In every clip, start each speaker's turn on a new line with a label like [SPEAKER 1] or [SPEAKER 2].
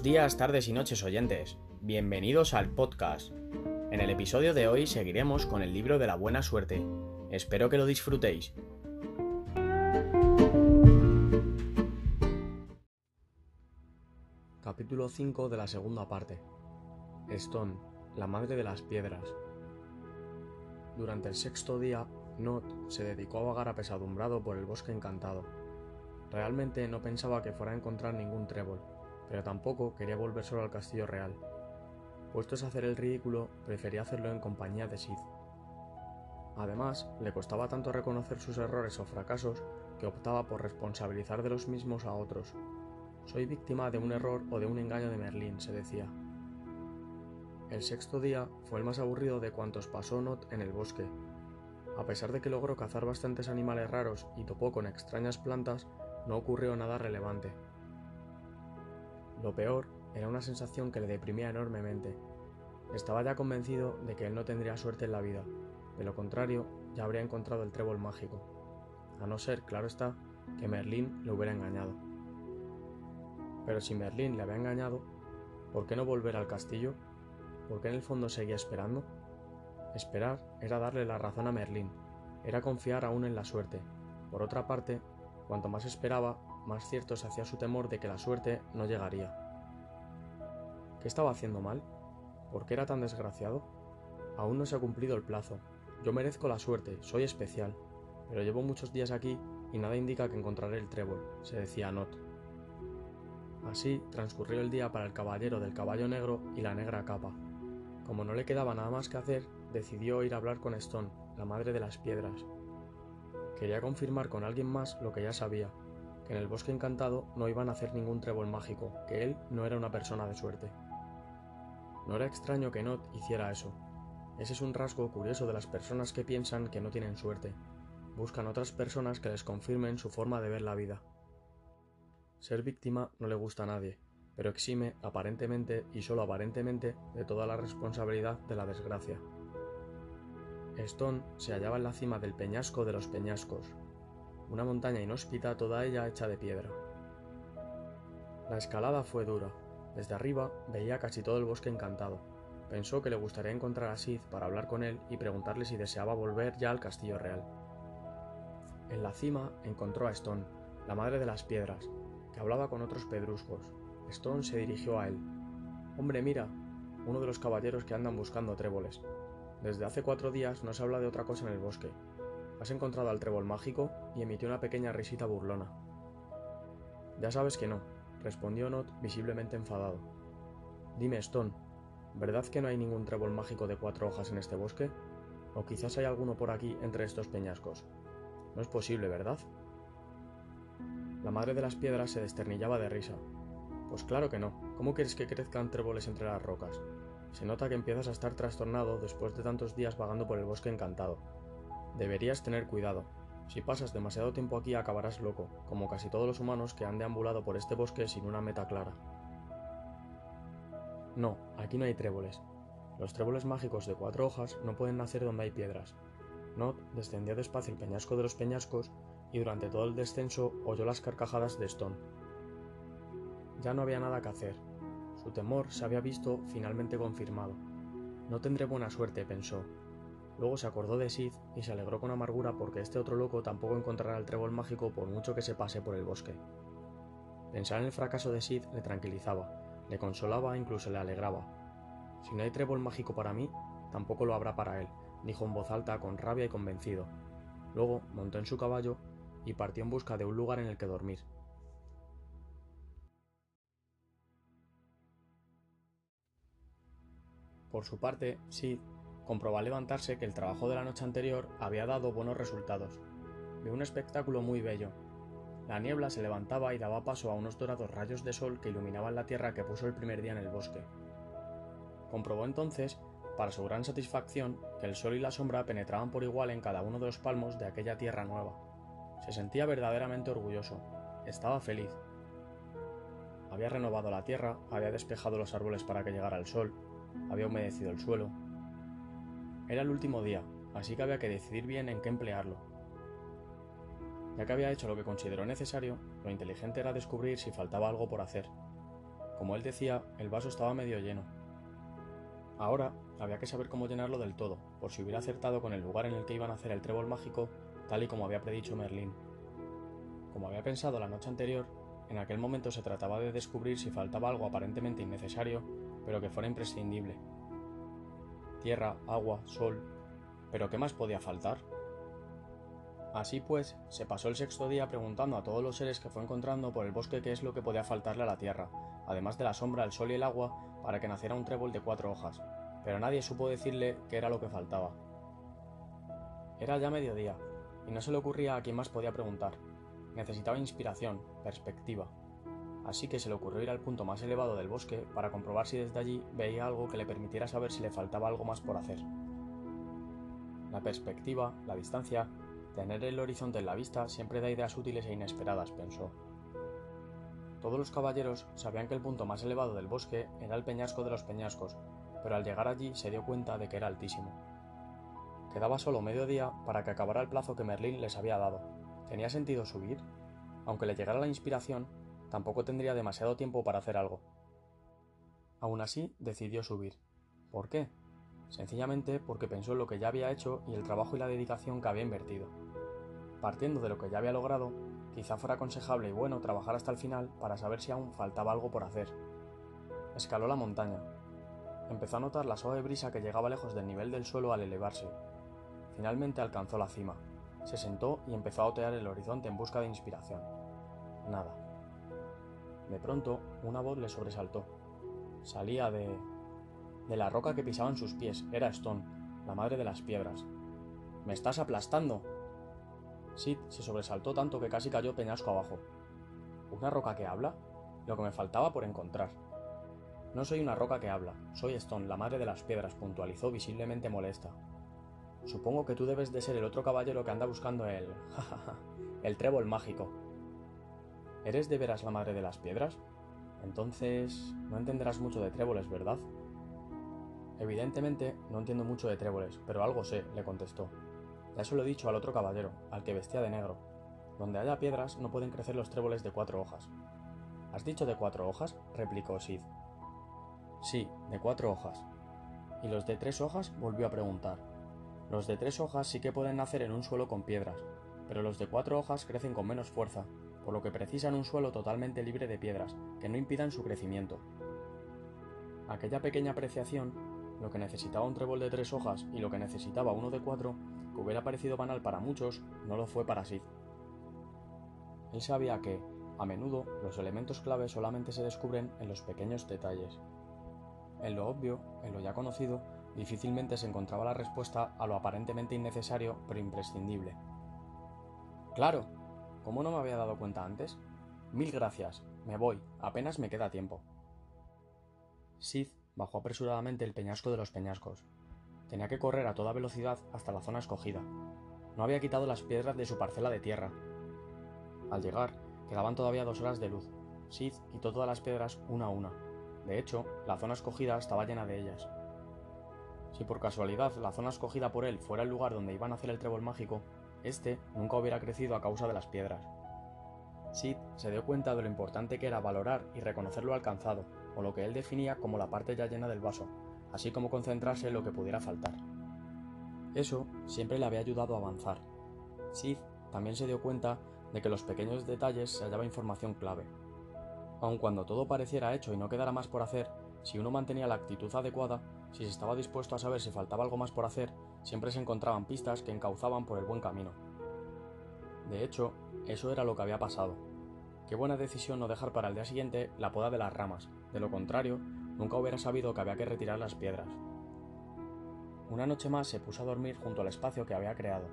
[SPEAKER 1] Buenos días, tardes y noches oyentes. Bienvenidos al podcast. En el episodio de hoy seguiremos con el libro de la buena suerte. Espero que lo disfrutéis. Capítulo 5 de la segunda parte. Stone, la madre de las piedras. Durante el sexto día, Not se dedicó a vagar apesadumbrado por el bosque encantado. Realmente no pensaba que fuera a encontrar ningún trébol, pero tampoco quería volver solo al castillo real. Puestos a hacer el ridículo, prefería hacerlo en compañía de Sid. Además, le costaba tanto reconocer sus errores o fracasos que optaba por responsabilizar de los mismos a otros. Soy víctima de un error o de un engaño de Merlín, se decía. El sexto día fue el más aburrido de cuantos pasó Not en el bosque. A pesar de que logró cazar bastantes animales raros y topó con extrañas plantas, no ocurrió nada relevante. Lo peor era una sensación que le deprimía enormemente. Estaba ya convencido de que él no tendría suerte en la vida, de lo contrario, ya habría encontrado el trébol mágico. A no ser, claro está, que Merlín le hubiera engañado. Pero si Merlín le había engañado, ¿por qué no volver al castillo? ¿Por qué en el fondo seguía esperando? Esperar era darle la razón a Merlín, era confiar aún en la suerte. Por otra parte, cuanto más esperaba, más cierto se hacía su temor de que la suerte no llegaría. ¿Qué estaba haciendo mal? ¿Por qué era tan desgraciado? Aún no se ha cumplido el plazo. Yo merezco la suerte, soy especial, pero llevo muchos días aquí y nada indica que encontraré el trébol, se decía Not. Así transcurrió el día para el caballero del caballo negro y la negra capa. Como no le quedaba nada más que hacer, decidió ir a hablar con Stone, la madre de las piedras. Quería confirmar con alguien más lo que ya sabía, en el bosque encantado no iban a hacer ningún trébol mágico, que él no era una persona de suerte. No era extraño que Not hiciera eso. Ese es un rasgo curioso de las personas que piensan que no tienen suerte. Buscan otras personas que les confirmen su forma de ver la vida. Ser víctima no le gusta a nadie, pero exime aparentemente y solo aparentemente de toda la responsabilidad de la desgracia. Stone se hallaba en la cima del peñasco de los peñascos, una montaña inhóspita toda ella hecha de piedra. La escalada fue dura. Desde arriba veía casi todo el bosque encantado. Pensó que le gustaría encontrar a Sid para hablar con él y preguntarle si deseaba volver ya al castillo real. En la cima encontró a Stone, la madre de las piedras, que hablaba con otros pedruscos. Stone se dirigió a él. Hombre, mira, uno de los caballeros que andan buscando tréboles. Desde hace cuatro días no se habla de otra cosa en el bosque. Has encontrado al trébol mágico y emitió una pequeña risita burlona. Ya sabes que no, respondió Not visiblemente enfadado. Dime, Stone, ¿verdad que no hay ningún trébol mágico de cuatro hojas en este bosque? ¿O quizás hay alguno por aquí entre estos peñascos? No es posible, ¿verdad? La madre de las piedras se desternillaba de risa. Pues claro que no. ¿Cómo quieres que crezcan tréboles entre las rocas? Se nota que empiezas a estar trastornado después de tantos días vagando por el bosque encantado. Deberías tener cuidado. Si pasas demasiado tiempo aquí acabarás loco, como casi todos los humanos que han deambulado por este bosque sin una meta clara. No, aquí no hay tréboles. Los tréboles mágicos de cuatro hojas no pueden nacer donde hay piedras. Not descendió despacio el peñasco de los peñascos y durante todo el descenso oyó las carcajadas de Stone. Ya no había nada que hacer. Su temor se había visto finalmente confirmado. No tendré buena suerte, pensó. Luego se acordó de Sid y se alegró con amargura porque este otro loco tampoco encontrará el trébol mágico por mucho que se pase por el bosque. Pensar en el fracaso de Sid le tranquilizaba, le consolaba e incluso le alegraba. Si no hay trébol mágico para mí, tampoco lo habrá para él, dijo en voz alta con rabia y convencido. Luego montó en su caballo y partió en busca de un lugar en el que dormir. Por su parte, Sid comprobó al levantarse que el trabajo de la noche anterior había dado buenos resultados. Vio un espectáculo muy bello. La niebla se levantaba y daba paso a unos dorados rayos de sol que iluminaban la tierra que puso el primer día en el bosque. Comprobó entonces, para su gran satisfacción, que el sol y la sombra penetraban por igual en cada uno de los palmos de aquella tierra nueva. Se sentía verdaderamente orgulloso. Estaba feliz. Había renovado la tierra, había despejado los árboles para que llegara el sol, había humedecido el suelo. Era el último día, así que había que decidir bien en qué emplearlo. Ya que había hecho lo que consideró necesario, lo inteligente era descubrir si faltaba algo por hacer. como él decía, el vaso estaba medio lleno. Ahora había que saber cómo llenarlo del todo, por si hubiera acertado con el lugar en el que iban a hacer el trébol mágico, tal y como había predicho Merlín. Como había pensado la noche anterior, en aquel momento se trataba de descubrir si faltaba algo aparentemente innecesario, pero que fuera imprescindible. Tierra, agua, sol. ¿Pero qué más podía faltar? Así pues, se pasó el sexto día preguntando a todos los seres que fue encontrando por el bosque qué es lo que podía faltarle a la tierra, además de la sombra, el sol y el agua, para que naciera un trébol de cuatro hojas, pero nadie supo decirle qué era lo que faltaba. Era ya mediodía, y no se le ocurría a quién más podía preguntar. Necesitaba inspiración, perspectiva. Así que se le ocurrió ir al punto más elevado del bosque para comprobar si desde allí veía algo que le permitiera saber si le faltaba algo más por hacer. La perspectiva, la distancia, tener el horizonte en la vista siempre da ideas útiles e inesperadas, pensó. Todos los caballeros sabían que el punto más elevado del bosque era el peñasco de los peñascos, pero al llegar allí se dio cuenta de que era altísimo. Quedaba solo medio día para que acabara el plazo que Merlín les había dado. ¿Tenía sentido subir? Aunque le llegara la inspiración, tampoco tendría demasiado tiempo para hacer algo. Aún así, decidió subir. ¿Por qué? Sencillamente porque pensó en lo que ya había hecho y el trabajo y la dedicación que había invertido. Partiendo de lo que ya había logrado, quizá fuera aconsejable y bueno trabajar hasta el final para saber si aún faltaba algo por hacer. Escaló la montaña. Empezó a notar la suave brisa que llegaba lejos del nivel del suelo al elevarse. Finalmente alcanzó la cima. Se sentó y empezó a otear el horizonte en busca de inspiración. Nada. De pronto, una voz le sobresaltó. Salía de... de la roca que pisaban sus pies. Era Stone, la madre de las piedras. ¡Me estás aplastando! Sid se sobresaltó tanto que casi cayó peñasco abajo. ¿Una roca que habla? Lo que me faltaba por encontrar. No soy una roca que habla, soy Stone, la madre de las piedras, puntualizó visiblemente molesta. Supongo que tú debes de ser el otro caballero que anda buscando el... el trébol mágico. ¿Eres de veras la madre de las piedras? Entonces, no entenderás mucho de tréboles, ¿verdad? Evidentemente, no entiendo mucho de tréboles, pero algo sé, le contestó. Ya se lo he dicho al otro caballero, al que vestía de negro. Donde haya piedras no pueden crecer los tréboles de cuatro hojas. ¿Has dicho de cuatro hojas? replicó Sid. Sí, de cuatro hojas. ¿Y los de tres hojas? volvió a preguntar. Los de tres hojas sí que pueden nacer en un suelo con piedras, pero los de cuatro hojas crecen con menos fuerza, por lo que precisan un suelo totalmente libre de piedras, que no impidan su crecimiento. Aquella pequeña apreciación, lo que necesitaba un trébol de tres hojas y lo que necesitaba uno de cuatro, que hubiera parecido banal para muchos, no lo fue para Sid. Él sabía que, a menudo, los elementos clave solamente se descubren en los pequeños detalles. En lo obvio, en lo ya conocido, difícilmente se encontraba la respuesta a lo aparentemente innecesario pero imprescindible. Claro, ¿cómo no me había dado cuenta antes? Mil gracias, me voy, apenas me queda tiempo. Sid bajó apresuradamente el peñasco de los peñascos. Tenía que correr a toda velocidad hasta la zona escogida. No había quitado las piedras de su parcela de tierra. Al llegar, quedaban todavía dos horas de luz. Sid quitó todas las piedras una a una. De hecho, la zona escogida estaba llena de ellas. Si por casualidad la zona escogida por él fuera el lugar donde iban a hacer el trébol mágico, este nunca hubiera crecido a causa de las piedras. Sid se dio cuenta de lo importante que era valorar y reconocer lo alcanzado, o lo que él definía como la parte ya llena del vaso, así como concentrarse en lo que pudiera faltar. Eso siempre le había ayudado a avanzar. Sid también se dio cuenta de que en los pequeños detalles se hallaba información clave. Aun cuando todo pareciera hecho y no quedara más por hacer, si uno mantenía la actitud adecuada, si se estaba dispuesto a saber si faltaba algo más por hacer, siempre se encontraban pistas que encauzaban por el buen camino. De hecho, eso era lo que había pasado. Qué buena decisión no dejar para el día siguiente la poda de las ramas, de lo contrario, nunca hubiera sabido que había que retirar las piedras. Una noche más se puso a dormir junto al espacio que había creado,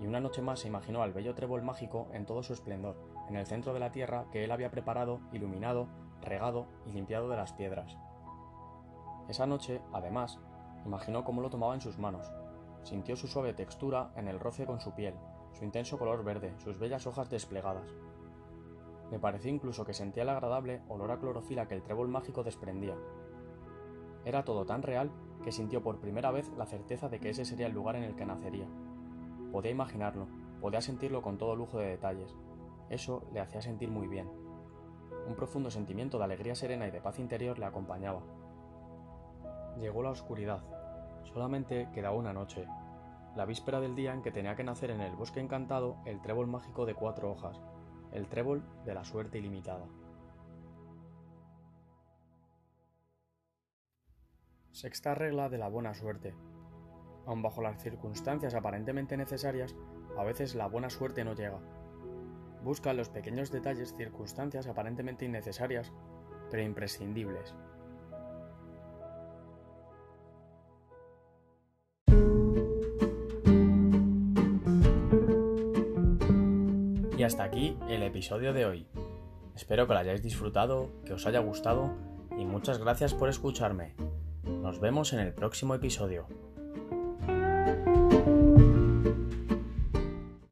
[SPEAKER 1] y una noche más se imaginó al bello trébol mágico en todo su esplendor, en el centro de la tierra que él había preparado, iluminado, regado y limpiado de las piedras. Esa noche, además, imaginó cómo lo tomaba en sus manos. Sintió su suave textura en el roce con su piel, su intenso color verde, sus bellas hojas desplegadas. Le pareció incluso que sentía el agradable olor a clorofila que el trébol mágico desprendía. Era todo tan real que sintió por primera vez la certeza de que ese sería el lugar en el que nacería. Podía imaginarlo, podía sentirlo con todo lujo de detalles. Eso le hacía sentir muy bien. Un profundo sentimiento de alegría serena y de paz interior le acompañaba. Llegó la oscuridad. Solamente quedaba una noche, la víspera del día en que tenía que nacer en el bosque encantado el trébol mágico de cuatro hojas, el trébol de la suerte ilimitada. Sexta regla de la buena suerte. Aun bajo las circunstancias aparentemente necesarias, a veces la buena suerte no llega. Busca los pequeños detalles circunstancias aparentemente innecesarias, pero imprescindibles. Hasta aquí el episodio de hoy. Espero que lo hayáis disfrutado, que os haya gustado y muchas gracias por escucharme. Nos vemos en el próximo episodio.